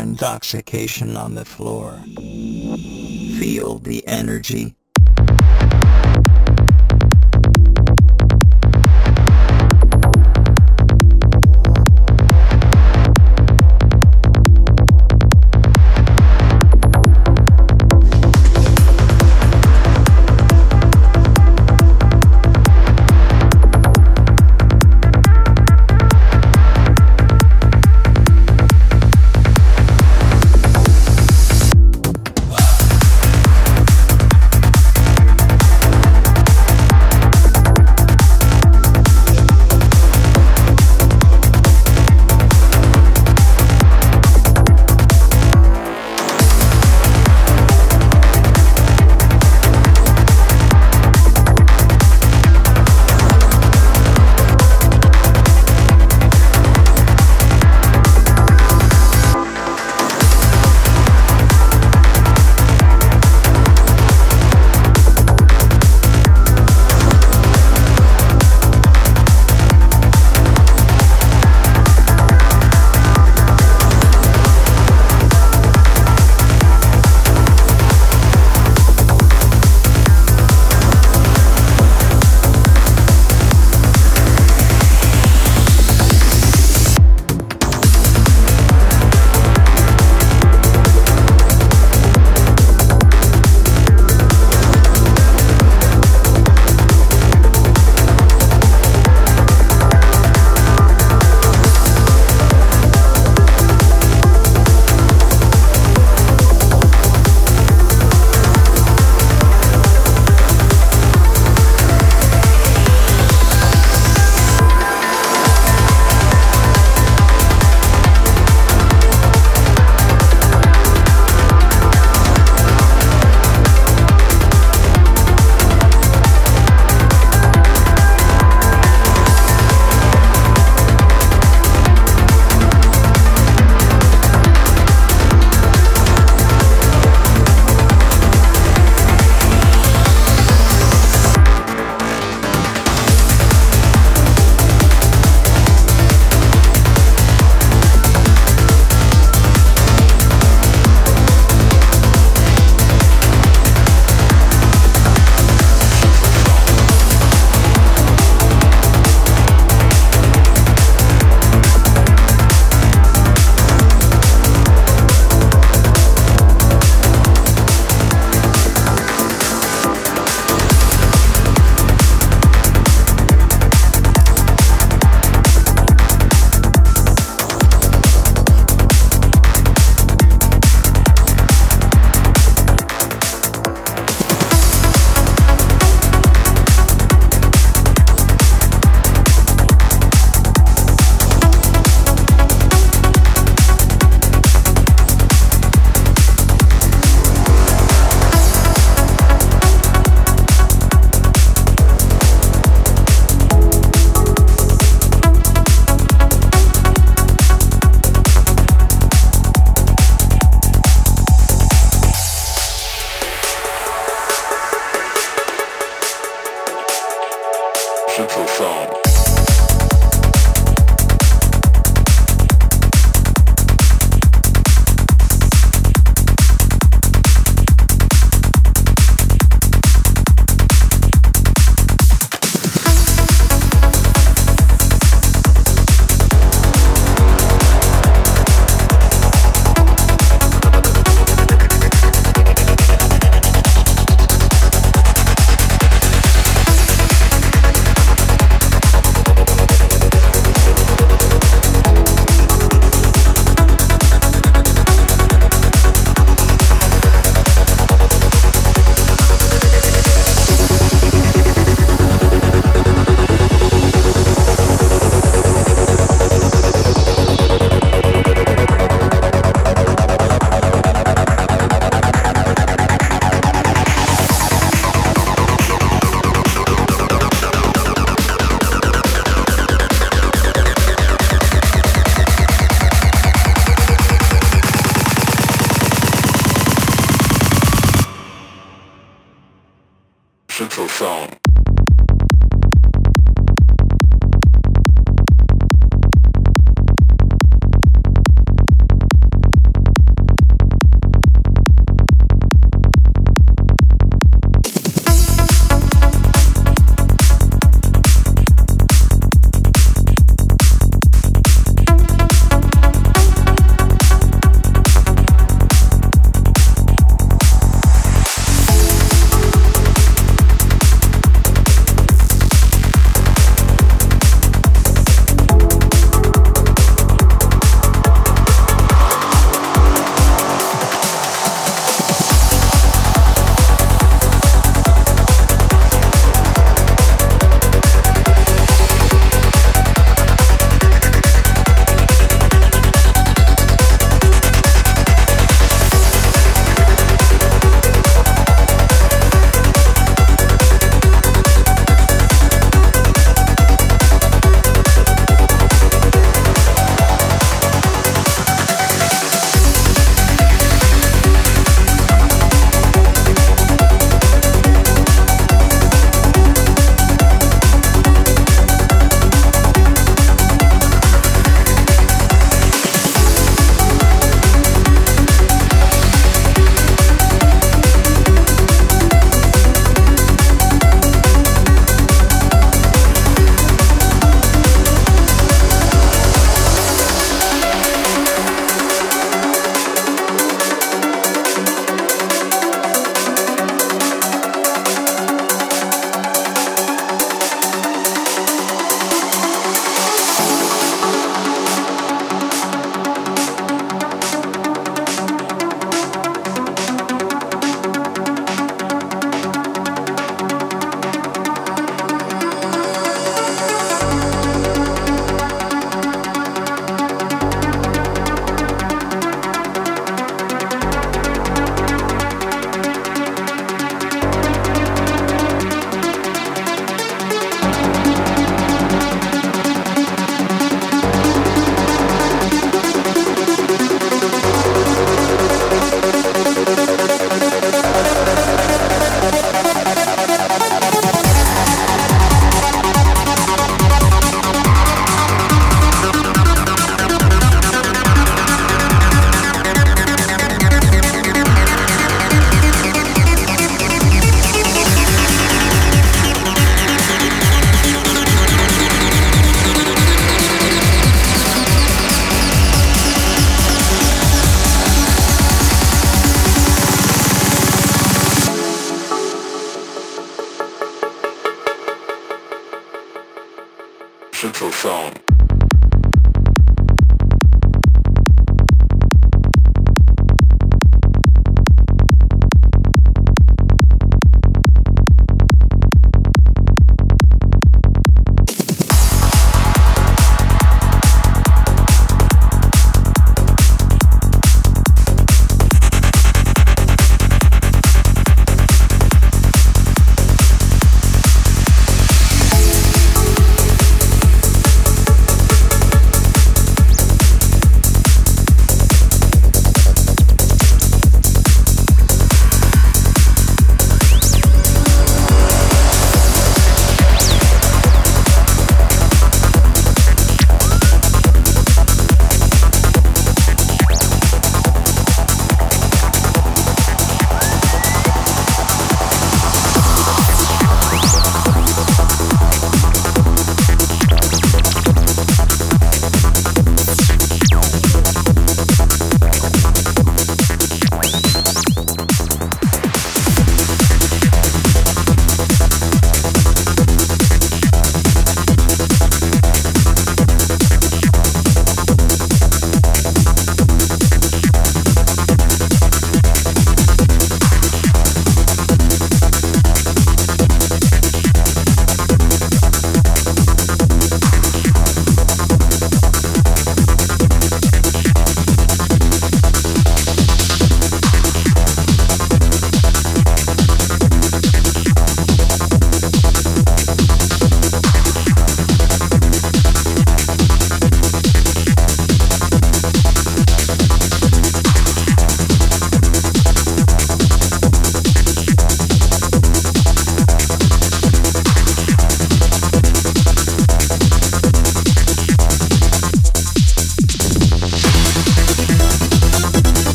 intoxication on the floor. Feel the energy.